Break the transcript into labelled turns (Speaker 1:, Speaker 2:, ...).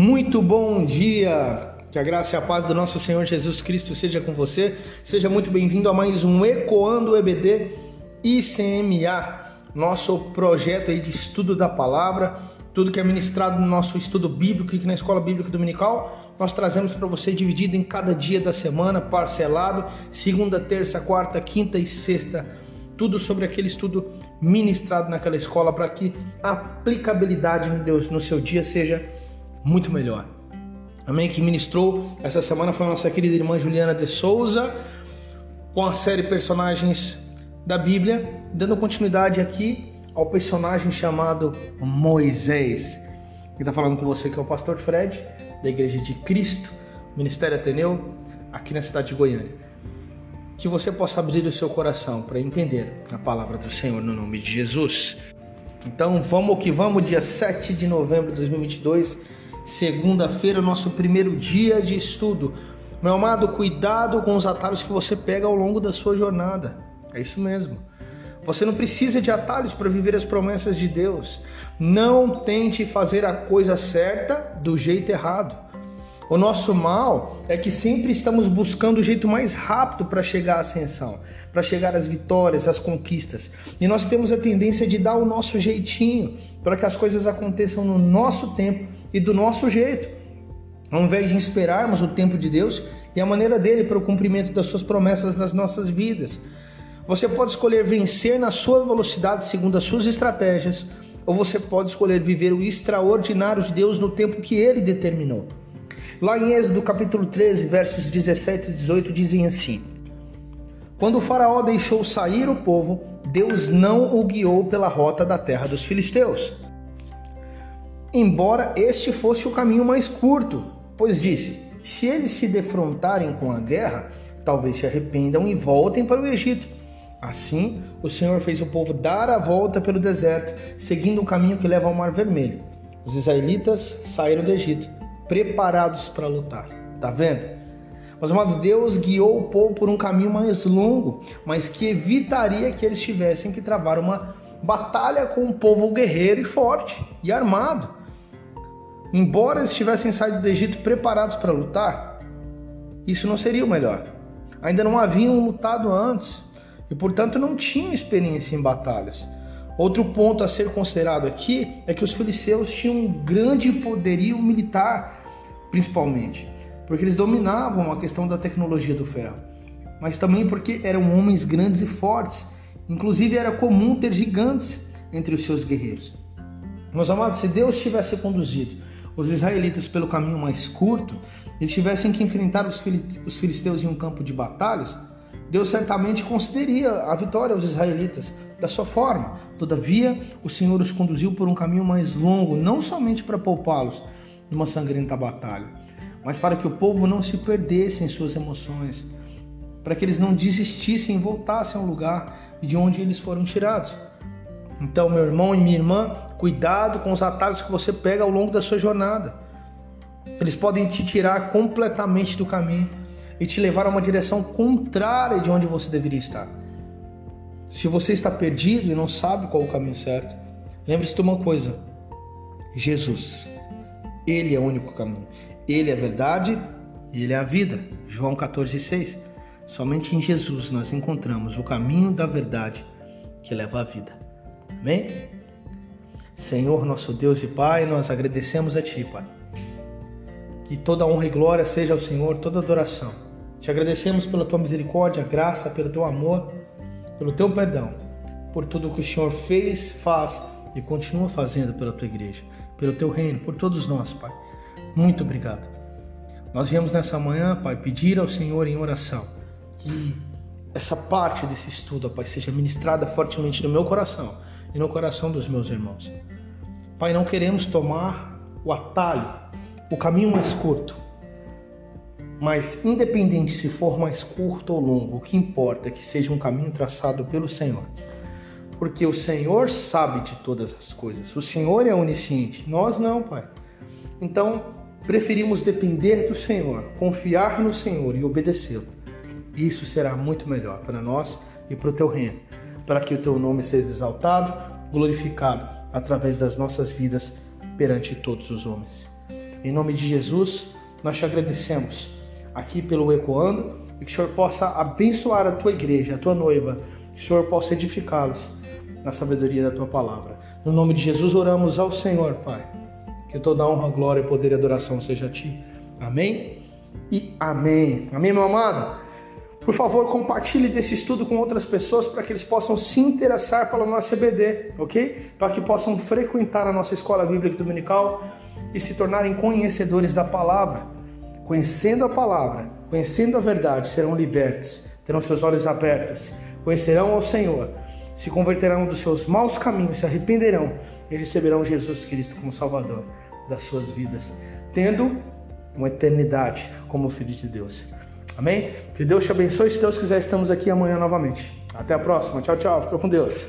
Speaker 1: Muito bom dia! Que a graça e a paz do nosso Senhor Jesus Cristo seja com você. Seja muito bem-vindo a mais um Ecoando EBD ICMA, nosso projeto aí de estudo da palavra, tudo que é ministrado no nosso estudo bíblico aqui na Escola Bíblica Dominical, nós trazemos para você dividido em cada dia da semana, parcelado, segunda, terça, quarta, quinta e sexta, tudo sobre aquele estudo ministrado naquela escola para que a aplicabilidade no seu dia seja muito melhor. Amém? Que ministrou essa semana foi a nossa querida irmã Juliana de Souza, com a série Personagens da Bíblia, dando continuidade aqui ao personagem chamado Moisés. Quem está falando com você que é o pastor Fred, da Igreja de Cristo, Ministério Ateneu, aqui na cidade de Goiânia. Que você possa abrir o seu coração para entender a palavra do Senhor no nome de Jesus. Então vamos que vamos, dia 7 de novembro de 2022 segunda-feira, nosso primeiro dia de estudo. Meu amado, cuidado com os atalhos que você pega ao longo da sua jornada. É isso mesmo. Você não precisa de atalhos para viver as promessas de Deus. Não tente fazer a coisa certa do jeito errado. O nosso mal é que sempre estamos buscando o jeito mais rápido para chegar à ascensão, para chegar às vitórias, às conquistas. E nós temos a tendência de dar o nosso jeitinho para que as coisas aconteçam no nosso tempo e do nosso jeito, ao invés de esperarmos o tempo de Deus e a maneira dele para o cumprimento das suas promessas nas nossas vidas. Você pode escolher vencer na sua velocidade segundo as suas estratégias, ou você pode escolher viver o extraordinário de Deus no tempo que ele determinou. Lá em Êxodo capítulo 13, versos 17 e 18 dizem assim: Quando o faraó deixou sair o povo, Deus não o guiou pela rota da terra dos filisteus. Embora este fosse o caminho mais curto, pois disse: Se eles se defrontarem com a guerra, talvez se arrependam e voltem para o Egito. Assim, o Senhor fez o povo dar a volta pelo deserto, seguindo o caminho que leva ao Mar Vermelho. Os israelitas saíram do Egito preparados para lutar. Tá vendo? Mas, amados, Deus guiou o povo por um caminho mais longo, mas que evitaria que eles tivessem que travar uma batalha com um povo guerreiro e forte e armado. Embora eles tivessem saído do Egito preparados para lutar, isso não seria o melhor. Ainda não haviam lutado antes e, portanto, não tinham experiência em batalhas. Outro ponto a ser considerado aqui é que os filisteus tinham um grande poderio militar, principalmente, porque eles dominavam a questão da tecnologia do ferro, mas também porque eram homens grandes e fortes. Inclusive era comum ter gigantes entre os seus guerreiros. Meus amados, se Deus tivesse conduzido os israelitas pelo caminho mais curto, eles tivessem que enfrentar os filisteus em um campo de batalhas, Deus certamente concederia a vitória aos israelitas da sua forma. Todavia, o Senhor os conduziu por um caminho mais longo, não somente para poupá-los numa sangrenta batalha, mas para que o povo não se perdesse em suas emoções, para que eles não desistissem e voltassem ao lugar de onde eles foram tirados. Então, meu irmão e minha irmã, cuidado com os atalhos que você pega ao longo da sua jornada. Eles podem te tirar completamente do caminho e te levar a uma direção contrária de onde você deveria estar. Se você está perdido e não sabe qual o caminho certo, lembre-se de uma coisa: Jesus. Ele é o único caminho. Ele é a verdade e ele é a vida. João 14,6. Somente em Jesus nós encontramos o caminho da verdade que leva à vida. Amém? Senhor, nosso Deus e Pai, nós agradecemos a Ti, Pai. Que toda honra e glória seja ao Senhor, toda adoração te agradecemos pela tua misericórdia, graça, pelo teu amor, pelo teu perdão, por tudo que o Senhor fez, faz e continua fazendo pela tua igreja, pelo teu reino, por todos nós, Pai. Muito obrigado. Nós viemos nessa manhã, Pai, pedir ao Senhor em oração que essa parte desse estudo, Pai, seja ministrada fortemente no meu coração e no coração dos meus irmãos. Pai, não queremos tomar o atalho, o caminho mais curto, mas, independente se for mais curto ou longo, o que importa é que seja um caminho traçado pelo Senhor. Porque o Senhor sabe de todas as coisas. O Senhor é onisciente, nós não, Pai. Então, preferimos depender do Senhor, confiar no Senhor e obedecê-lo. Isso será muito melhor para nós e para o teu reino, para que o teu nome seja exaltado, glorificado através das nossas vidas perante todos os homens. Em nome de Jesus, nós te agradecemos aqui pelo Ecoando e que o Senhor possa abençoar a tua igreja, a tua noiva, que o Senhor possa edificá-los na sabedoria da tua palavra. No nome de Jesus oramos ao Senhor, Pai. Que toda honra, glória, poder e adoração seja a ti. Amém? E amém. Amém, meu amado? Por favor, compartilhe desse estudo com outras pessoas para que eles possam se interessar pela nossa CBD, ok? Para que possam frequentar a nossa escola bíblica dominical e se tornarem conhecedores da palavra. Conhecendo a palavra, conhecendo a verdade, serão libertos, terão seus olhos abertos, conhecerão ao Senhor, se converterão dos seus maus caminhos, se arrependerão e receberão Jesus Cristo como Salvador das suas vidas, tendo uma eternidade como filho de Deus. Amém? Que Deus te abençoe. Se Deus quiser, estamos aqui amanhã novamente. Até a próxima. Tchau, tchau. Fica com Deus.